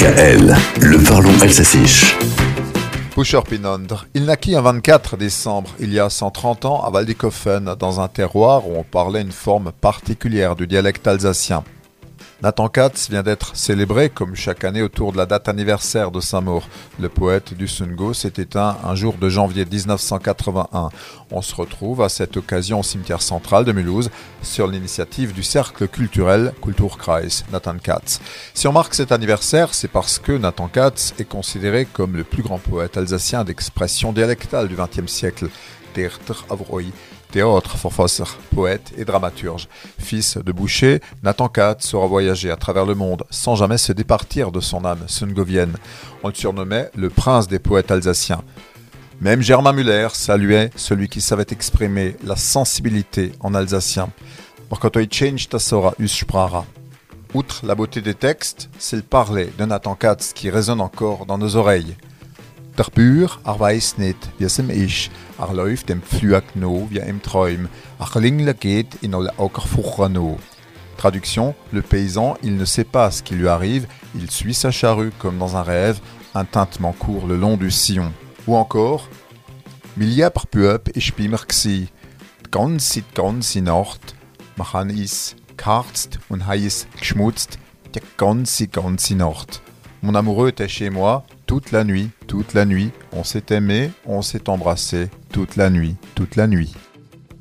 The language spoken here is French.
DKL, le parlons alsacien. Pusher Pinondre. Il naquit un 24 décembre, il y a 130 ans, à Waldikofen, dans un terroir où on parlait une forme particulière du dialecte alsacien. Nathan Katz vient d'être célébré comme chaque année autour de la date anniversaire de sa mort. Le poète du Sungo s'est éteint un jour de janvier 1981. On se retrouve à cette occasion au cimetière central de Mulhouse sur l'initiative du cercle culturel Kulturkreis Nathan Katz. Si on marque cet anniversaire, c'est parce que Nathan Katz est considéré comme le plus grand poète alsacien d'expression dialectale du XXe siècle. Terter Avroi, théâtre, forfosser, poète et dramaturge. Fils de boucher, Nathan Katz saura voyager à travers le monde sans jamais se départir de son âme sungovienne. On le surnommait le prince des poètes alsaciens. Même Germain Muller saluait celui qui savait exprimer la sensibilité en alsacien. Outre la beauté des textes, c'est le parler de Nathan Katz qui résonne encore dans nos oreilles. Der Bür, er weiß nicht, wie es ihm ist. Er läuft dem Pflug no wie im Träum. Er lingle geht in alle Aukerfucher no. Traduction, le paysan, il ne sait pas ce qui lui arrive, il suit sa charrue comme dans un rêve, un tintement court le long du sillon. Ou encore, Milia par Puep ich bin mir gsi. Ganz sit ganz in Nacht, machan is karzt und heiß geschmutzt, die ganze ganze Nacht. Mon amoureux était chez moi toute la nuit, toute la nuit. On s'est aimé, on s'est embrassé toute la nuit, toute la nuit.